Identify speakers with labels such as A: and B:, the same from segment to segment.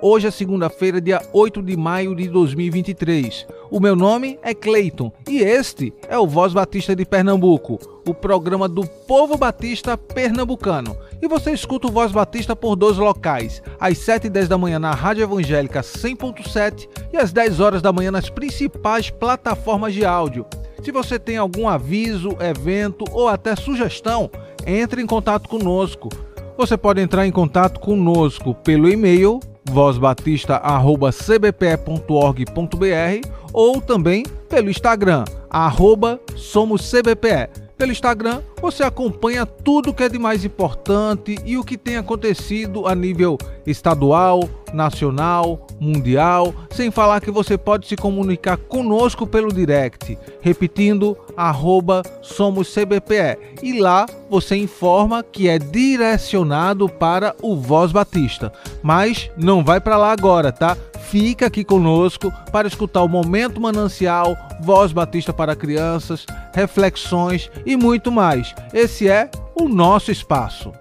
A: Hoje é segunda-feira, dia 8 de maio de 2023. O meu nome é Cleiton e este é o Voz Batista de Pernambuco, o programa do povo batista pernambucano. E você escuta o Voz Batista por dois locais, às 7 e 10 da manhã na Rádio Evangélica 100.7 e às 10 horas da manhã nas principais plataformas de áudio. Se você tem algum aviso, evento ou até sugestão, entre em contato conosco. Você pode entrar em contato conosco pelo e-mail vozbatista.cbpe.org.br ou também pelo Instagram, arroba SomosCBPE. Pelo Instagram, você acompanha tudo que é de mais importante e o que tem acontecido a nível estadual, nacional, mundial, sem falar que você pode se comunicar conosco pelo direct, repetindo arroba SomosCBPE. E lá você informa que é direcionado para o Voz Batista. Mas não vai para lá agora, tá? Fica aqui conosco para escutar o Momento Manancial, Voz Batista para Crianças, reflexões e muito mais. Esse é o nosso espaço.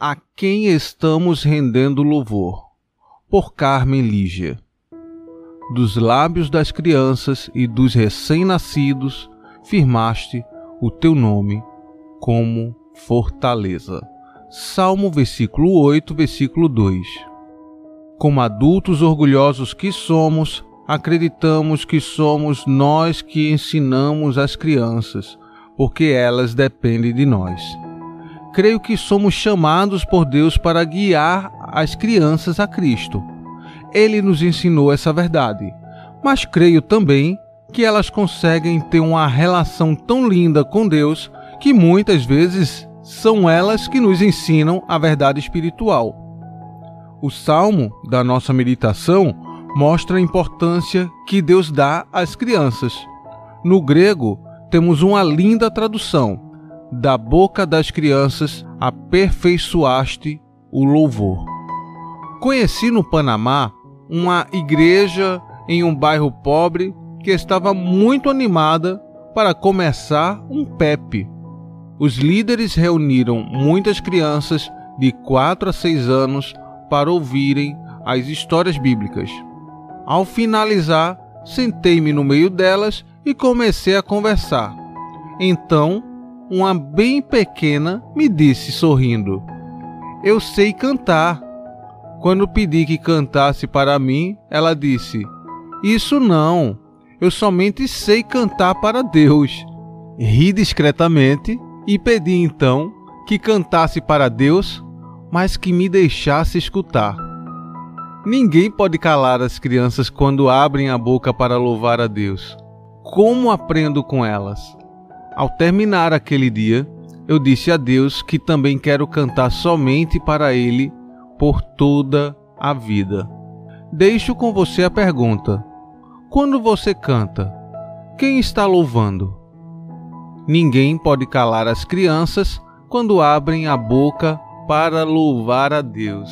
A: A quem estamos rendendo louvor? Por Carmen Lígia. Dos lábios das crianças e dos recém-nascidos, firmaste o teu nome como fortaleza. Salmo versículo 8, versículo 2. Como adultos orgulhosos que somos, acreditamos que somos nós que ensinamos as crianças, porque elas dependem de nós. Creio que somos chamados por Deus para guiar as crianças a Cristo. Ele nos ensinou essa verdade, mas creio também que elas conseguem ter uma relação tão linda com Deus que muitas vezes são elas que nos ensinam a verdade espiritual. O salmo da nossa meditação mostra a importância que Deus dá às crianças. No grego, temos uma linda tradução: Da boca das crianças aperfeiçoaste o louvor. Conheci no Panamá uma igreja em um bairro pobre que estava muito animada para começar um PEP. Os líderes reuniram muitas crianças de 4 a 6 anos para ouvirem as histórias bíblicas. Ao finalizar, sentei-me no meio delas e comecei a conversar. Então, uma bem pequena me disse sorrindo: Eu sei cantar. Quando pedi que cantasse para mim, ela disse: Isso não, eu somente sei cantar para Deus. Ri discretamente e pedi então que cantasse para Deus mas que me deixasse escutar. Ninguém pode calar as crianças quando abrem a boca para louvar a Deus. Como aprendo com elas? Ao terminar aquele dia, eu disse a Deus que também quero cantar somente para Ele por toda a vida. Deixo com você a pergunta: quando você canta, quem está louvando? Ninguém pode calar as crianças quando abrem a boca para louvar a Deus.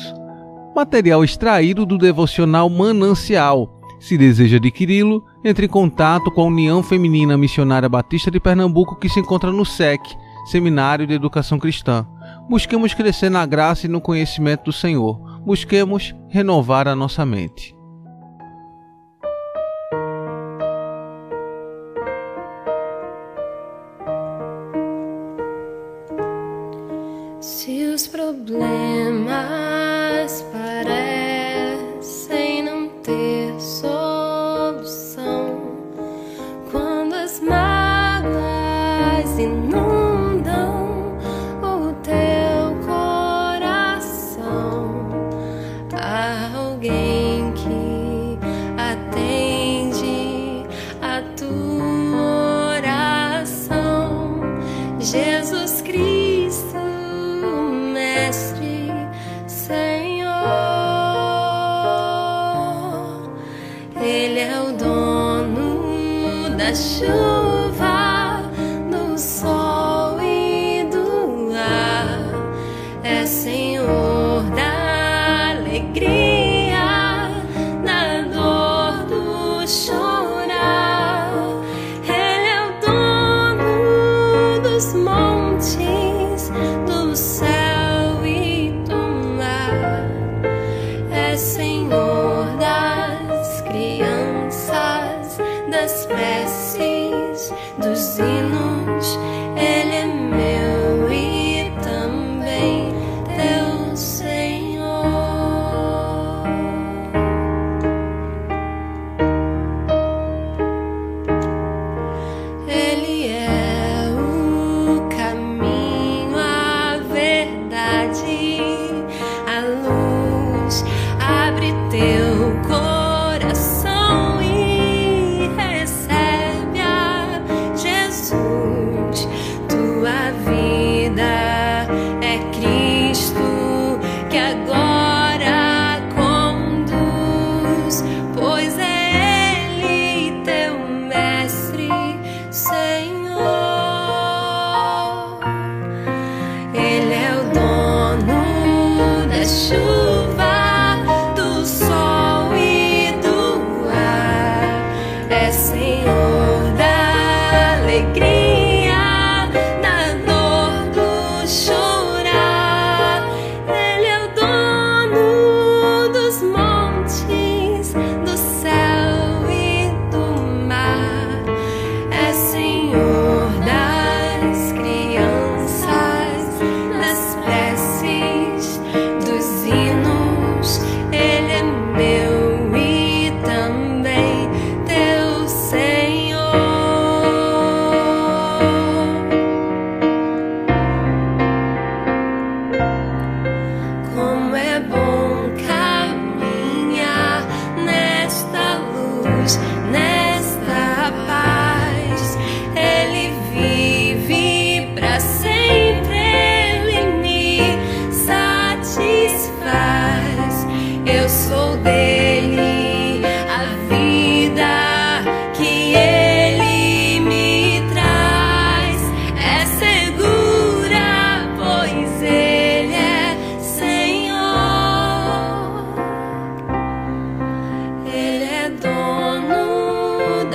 A: Material extraído do devocional Manancial. Se deseja adquiri-lo, entre em contato com a União Feminina Missionária Batista de Pernambuco, que se encontra no SEC, Seminário de Educação Cristã. Busquemos crescer na graça e no conhecimento do Senhor. Busquemos renovar a nossa mente.
B: Jesus Cristo. Ele é o dono da chuva,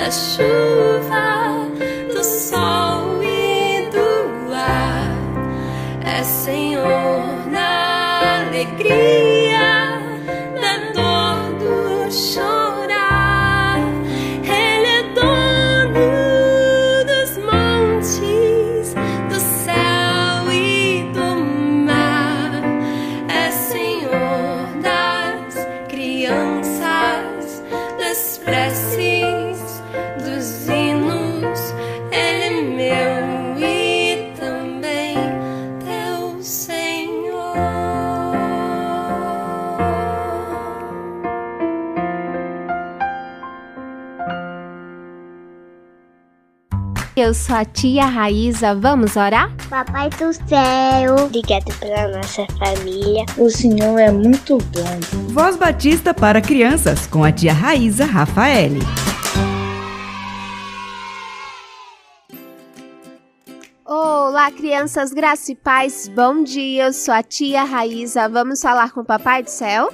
B: dono da chuva, sou a
C: tia Raíza, vamos orar?
D: Papai do céu, obrigado pela nossa família.
E: O Senhor é muito bom.
F: Voz Batista para crianças com a tia Raíza Rafaele.
C: Olá, crianças, graça e paz, bom dia. Eu sou a tia Raíza, vamos falar com o Papai do Céu?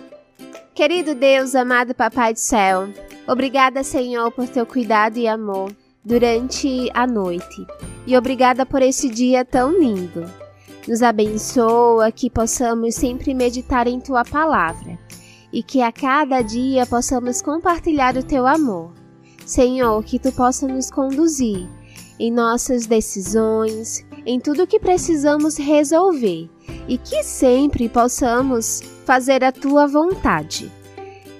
C: Querido Deus, amado Papai do Céu, obrigada, Senhor, por teu cuidado e amor durante a noite. E obrigada por esse dia tão lindo. Nos abençoa que possamos sempre meditar em tua palavra e que a cada dia possamos compartilhar o teu amor. Senhor, que tu possa nos conduzir em nossas decisões, em tudo que precisamos resolver e que sempre possamos fazer a tua vontade.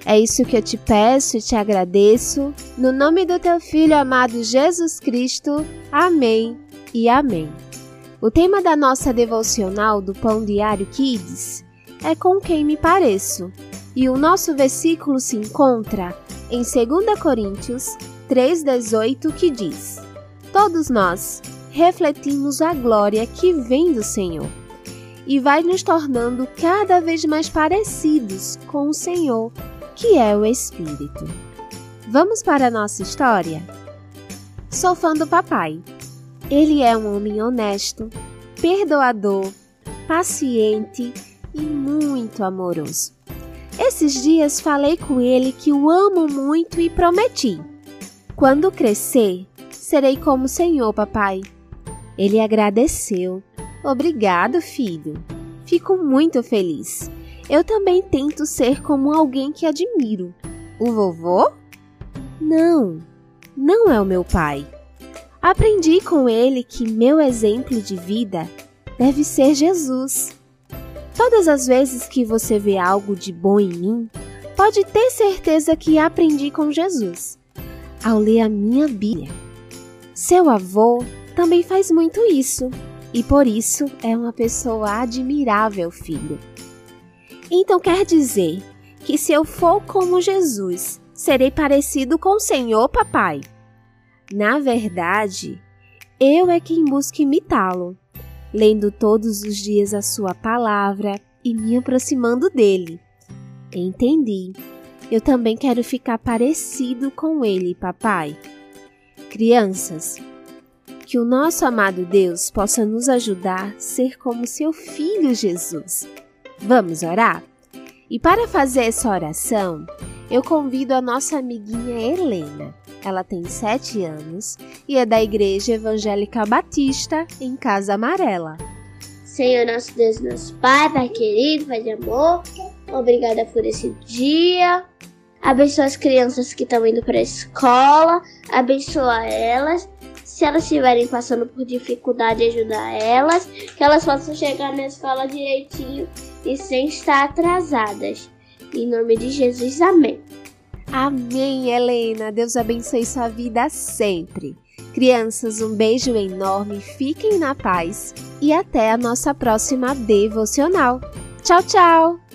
C: É isso que eu te peço e te agradeço, no nome do teu filho amado Jesus Cristo. Amém e amém. O tema da nossa devocional do Pão Diário Kids é Com Quem Me Pareço, e o nosso versículo se encontra em 2 Coríntios 3,18 que diz: Todos nós refletimos a glória que vem do Senhor e vai nos tornando cada vez mais parecidos com o Senhor, que é o Espírito. Vamos para a nossa história?
G: Sou fã do papai. Ele é um homem honesto, perdoador, paciente e muito amoroso. Esses dias falei com ele que o amo muito e prometi. Quando crescer, serei como o Senhor, papai. Ele agradeceu. Obrigado, filho. Fico muito feliz. Eu também tento ser como alguém que admiro. O vovô? Não, não é o meu pai. Aprendi com ele que meu exemplo de vida deve ser Jesus. Todas as vezes que você vê algo de bom em mim, pode ter certeza que aprendi com Jesus ao ler a minha Bíblia. Seu avô também faz muito isso e por isso é uma pessoa admirável, filho. Então quer dizer que se eu for como Jesus, serei parecido com o Senhor, papai? Na verdade, eu é quem busca imitá-lo, lendo todos os dias a sua palavra e me aproximando dele. Entendi. Eu também quero ficar parecido com ele, papai. Crianças, que o nosso amado Deus possa nos ajudar a ser como seu filho Jesus. Vamos orar? E para fazer essa oração, eu convido a nossa amiguinha Helena. Ela tem sete anos e é da Igreja Evangélica Batista em Casa Amarela.
D: Senhor nosso Deus, nosso Pai, Pai querido, Pai de amor, obrigada por esse dia. Abençoa as crianças que estão indo para a escola, abençoa elas. Se elas estiverem passando por dificuldade, ajudar elas, que elas possam chegar na escola direitinho e sem estar atrasadas. Em nome de Jesus, amém.
G: Amém, Helena. Deus abençoe sua vida sempre. Crianças, um beijo enorme, fiquem na paz e até a nossa próxima devocional. Tchau, tchau!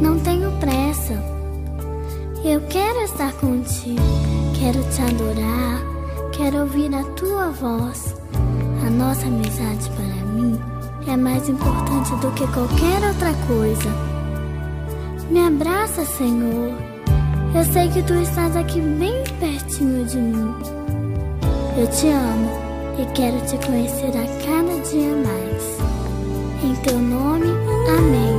H: Não
G: tenho pressa. Eu quero estar contigo, quero te adorar, quero ouvir a tua voz. A nossa amizade para mim é mais importante do que qualquer outra coisa. Me abraça, Senhor. Eu sei que tu estás aqui bem pertinho de mim. Eu te amo e quero te conhecer a cada dia mais. Em teu nome, amém.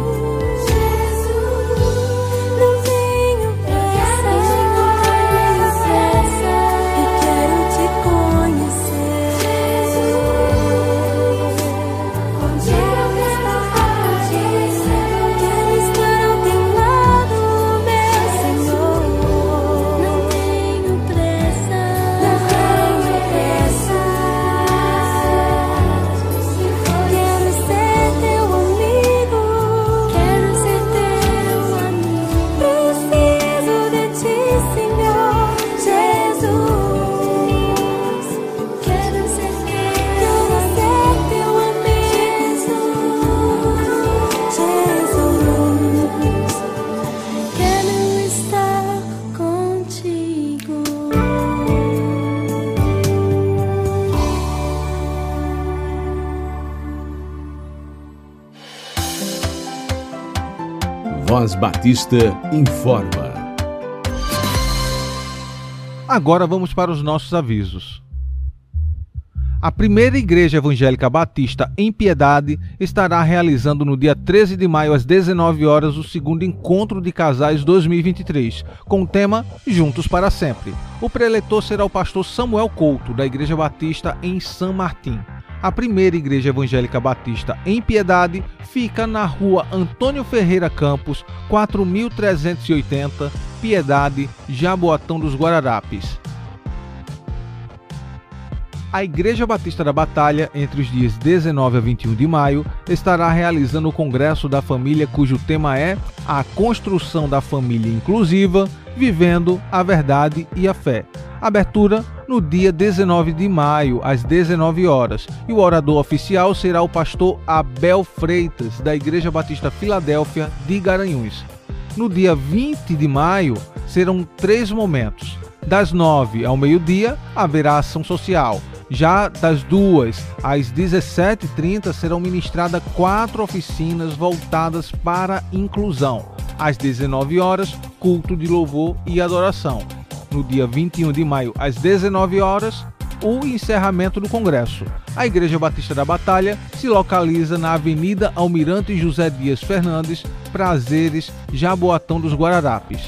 I: Batista informa.
A: Agora vamos para os nossos avisos. A primeira Igreja Evangélica Batista em Piedade estará realizando no dia 13 de maio às 19 horas o segundo encontro de casais 2023, com o tema Juntos para Sempre. O preletor será o pastor Samuel Couto, da Igreja Batista em São Martim. A primeira Igreja Evangélica Batista em Piedade fica na rua Antônio Ferreira Campos, 4380, Piedade, Jaboatão dos Guararapes. A Igreja Batista da Batalha, entre os dias 19 a 21 de maio, estará realizando o Congresso da Família, cujo tema é A Construção da Família Inclusiva, Vivendo a Verdade e a Fé. Abertura no dia 19 de maio, às 19 horas, e o orador oficial será o pastor Abel Freitas, da Igreja Batista Filadélfia de Garanhuns. No dia 20 de maio, serão três momentos. Das 9 ao meio-dia, haverá ação social. Já das 2 às 17h30 serão ministradas quatro oficinas voltadas para inclusão. Às 19 horas, culto de louvor e adoração. No dia 21 de maio, às 19 horas, o encerramento do Congresso. A Igreja Batista da Batalha se localiza na Avenida Almirante José Dias Fernandes, Prazeres, Jaboatão dos Guararapes.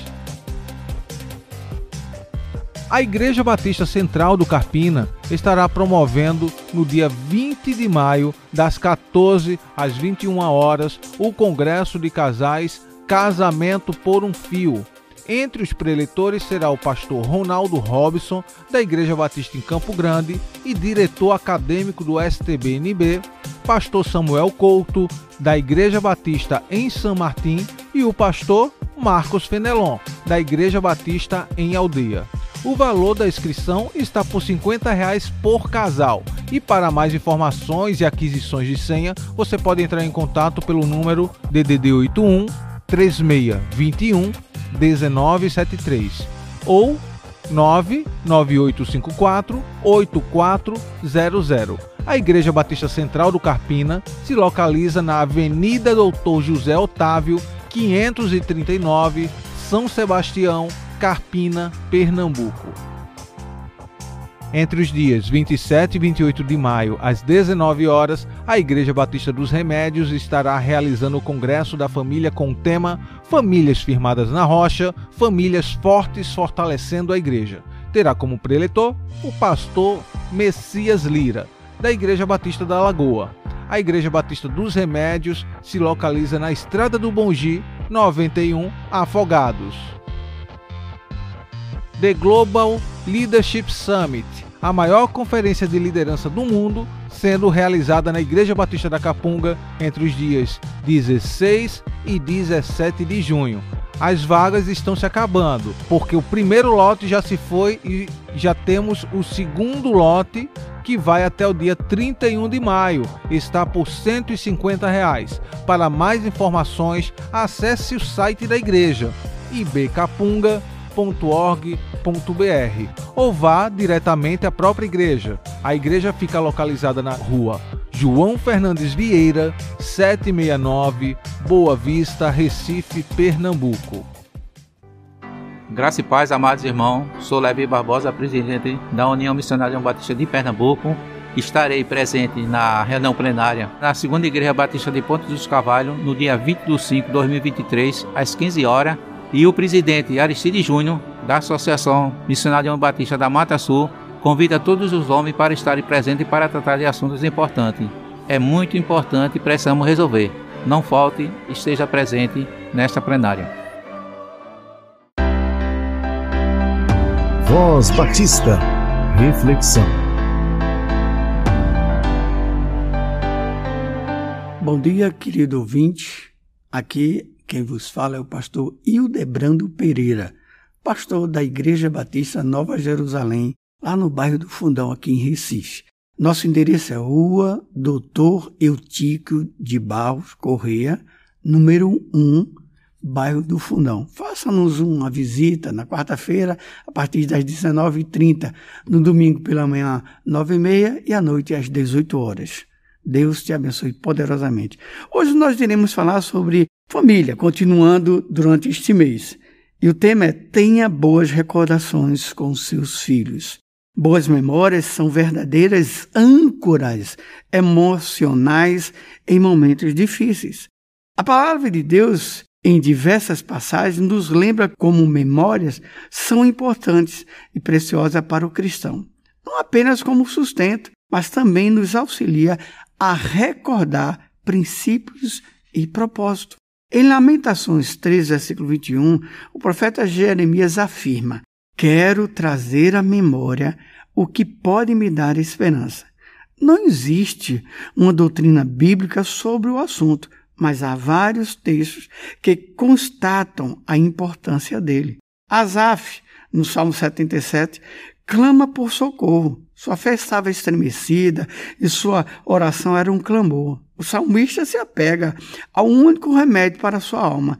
A: A Igreja Batista Central do Carpina estará promovendo no dia 20 de maio, das 14 às 21 horas, o Congresso de Casais Casamento por um Fio. Entre os preletores será o pastor Ronaldo Robson, da Igreja Batista em Campo Grande, e diretor acadêmico do STBNB, pastor Samuel Couto, da Igreja Batista em São Martim, e o pastor Marcos Fenelon, da Igreja Batista em Aldeia. O valor da inscrição está por 50 reais por casal. E para mais informações e aquisições de senha, você pode entrar em contato pelo número DDD 81 3621 1973 ou 99854 8400. A Igreja Batista Central do Carpina se localiza na Avenida Doutor José Otávio, 539, São Sebastião, Carpina, Pernambuco. Entre os dias 27 e 28 de maio, às 19 horas, a Igreja Batista dos Remédios estará realizando o Congresso da Família com o tema Famílias Firmadas na Rocha, Famílias Fortes Fortalecendo a Igreja. Terá como preletor o pastor Messias Lira, da Igreja Batista da Lagoa. A Igreja Batista dos Remédios se localiza na Estrada do Bongi, 91, Afogados. The Global Leadership Summit, a maior conferência de liderança do mundo, sendo realizada na Igreja Batista da Capunga entre os dias 16 e 17 de junho. As vagas estão se acabando, porque o primeiro lote já se foi e já temos o segundo lote que vai até o dia 31 de maio. Está por 150 reais. Para mais informações, acesse o site da igreja ibcapunga.org.br ou vá diretamente à própria igreja. A igreja fica localizada na rua João Fernandes Vieira, 769, Boa Vista, Recife, Pernambuco.
J: Graça e paz, amados irmãos. Sou Levi Barbosa, presidente da União Missionária Batista de Pernambuco. Estarei presente na reunião plenária na segunda Igreja Batista de Ponte dos Cavalhos no dia 20 de 5 de 2023, às 15 horas. E o presidente Aristide Júnior, da Associação Missionária Batista da Mata Sul, convida todos os homens para estarem presentes para tratar de assuntos importantes. É muito importante e precisamos resolver. Não falte, esteja presente nesta plenária.
K: Voz Batista. Reflexão.
L: Bom dia, querido ouvinte. Aqui quem vos fala é o pastor Hildebrando Pereira, pastor da Igreja Batista Nova Jerusalém, lá no bairro do Fundão, aqui em Recife. Nosso endereço é Rua Doutor Eutíquio de Barros Correia, número 1, bairro do Fundão. Faça-nos uma visita na quarta-feira, a partir das 19h30, no domingo pela manhã, 9h30 e à noite às 18 horas. Deus te abençoe poderosamente. Hoje nós iremos falar sobre família, continuando durante este mês. E o tema é Tenha boas recordações com seus filhos. Boas memórias são verdadeiras âncoras emocionais em momentos difíceis. A palavra de Deus em diversas passagens, nos lembra como memórias são importantes e preciosas para o cristão. Não apenas como sustento, mas também nos auxilia a recordar princípios e propósito. Em Lamentações 3, versículo 21, o profeta Jeremias afirma: Quero trazer à memória o que pode me dar esperança. Não existe uma doutrina bíblica sobre o assunto, mas há vários textos que constatam a importância dele. Asaf, no Salmo 77, clama por socorro. Sua fé estava estremecida e sua oração era um clamor. O salmista se apega ao único remédio para sua alma.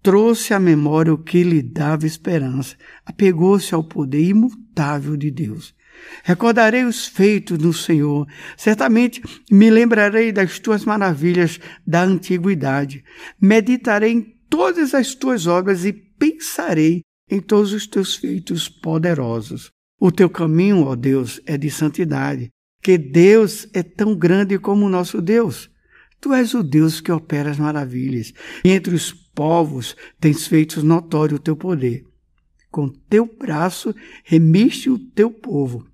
L: Trouxe à memória o que lhe dava esperança. Apegou-se ao poder imutável de Deus. Recordarei os feitos do Senhor. Certamente me lembrarei das tuas maravilhas da antiguidade. Meditarei em todas as tuas obras e pensarei em todos os teus feitos poderosos. O teu caminho, ó Deus, é de santidade, que Deus é tão grande como o nosso Deus. Tu és o Deus que opera as maravilhas, e entre os povos tens feito notório o teu poder. Com teu braço remiste o teu povo,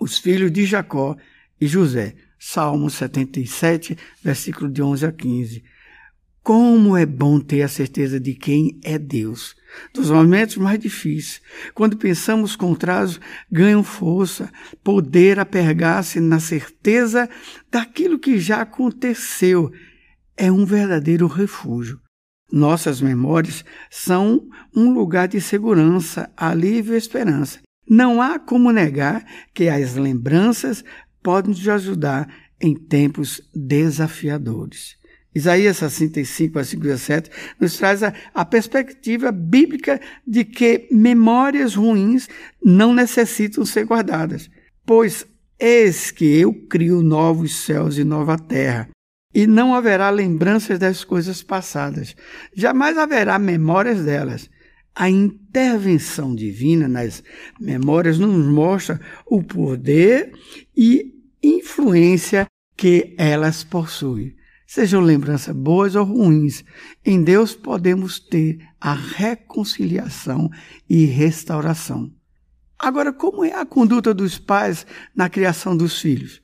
L: os filhos de Jacó e José. Salmo 77, versículo de 11 a 15. Como é bom ter a certeza de quem é Deus. Dos momentos mais difíceis, quando pensamos contrários, ganham força, poder apergar-se na certeza daquilo que já aconteceu. É um verdadeiro refúgio. Nossas memórias são um lugar de segurança, alívio e esperança. Não há como negar que as lembranças podem nos ajudar em tempos desafiadores. Isaías 65, versículo 17, nos traz a, a, perspectiva bíblica de que memórias ruins não necessitam ser guardadas, pois eis que eu crio novos céus e nova terra, e não haverá lembranças das coisas passadas, jamais haverá memórias delas. A intervenção divina nas memórias nos mostra o poder e influência que elas possuem. Sejam lembranças boas ou ruins, em Deus podemos ter a reconciliação e restauração. Agora, como é a conduta dos pais na criação dos filhos?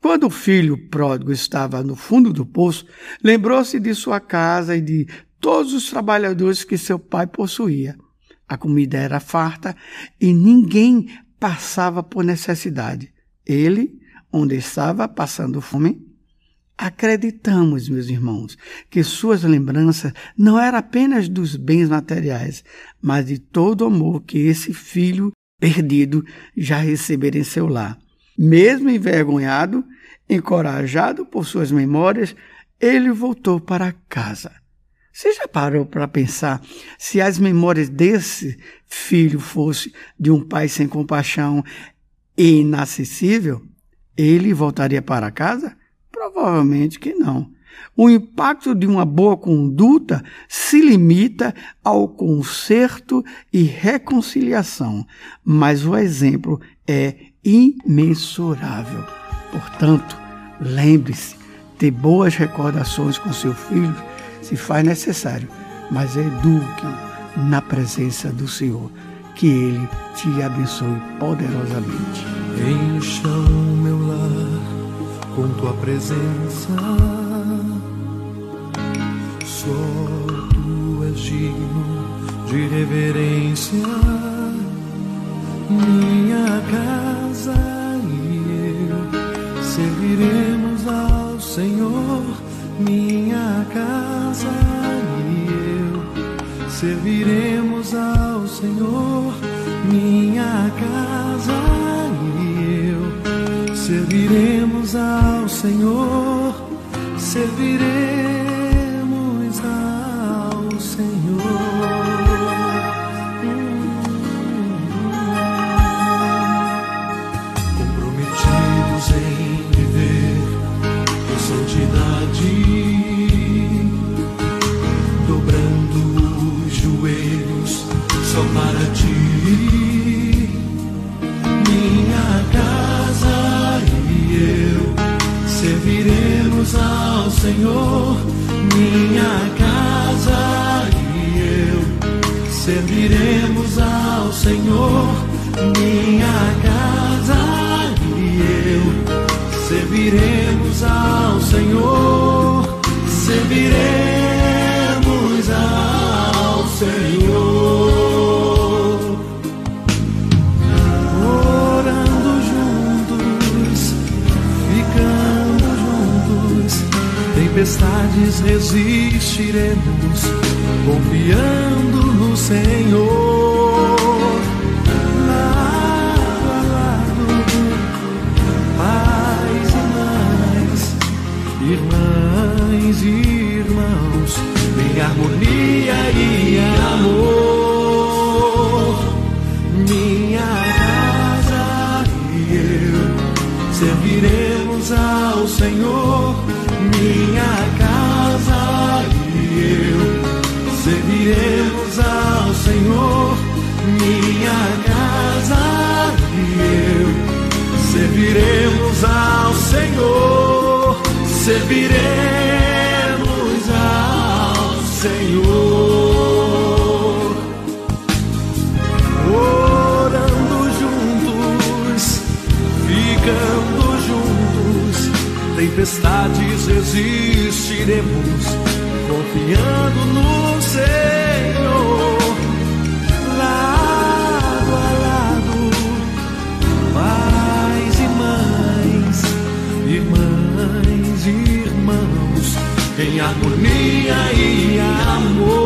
L: Quando o filho pródigo estava no fundo do poço, lembrou-se de sua casa e de todos os trabalhadores que seu pai possuía. A comida era farta e ninguém passava por necessidade. Ele, onde estava passando fome, acreditamos, meus irmãos, que suas lembranças não eram apenas dos bens materiais, mas de todo o amor que esse filho perdido já recebera em seu lar. Mesmo envergonhado, encorajado por suas memórias, ele voltou para casa. Você já parou para pensar se as memórias desse filho fossem de um pai sem compaixão e inacessível? Ele voltaria para casa? Provavelmente que não. O impacto de uma boa conduta se limita ao conserto e reconciliação, mas o exemplo é imensurável. Portanto, lembre-se, ter boas recordações com seu filho se faz necessário, mas eduque-o na presença do Senhor. Que Ele te abençoe poderosamente.
M: Encha o meu lar com tua presença. Só tu és digno de reverência. Minha casa e eu serviremos ao Senhor. Minha casa e eu serviremos ao Senhor. Minha casa e eu serviremos ao. Serviremos Senhor. Minha casa e eu serviremos ao Senhor. Minha tempestades resistiremos, confiando no Senhor. Lado a lado, pais e mães, irmãs e irmãos, em harmonia e amor. Minha casa e eu serviremos ao Senhor. Minha casa e eu serviremos ao Senhor. Minha casa e eu serviremos ao Senhor. Serviremos tempestades resistiremos, confiando no Senhor. Lado a lado, pais e mães, irmãs e irmãos, em harmonia e amor.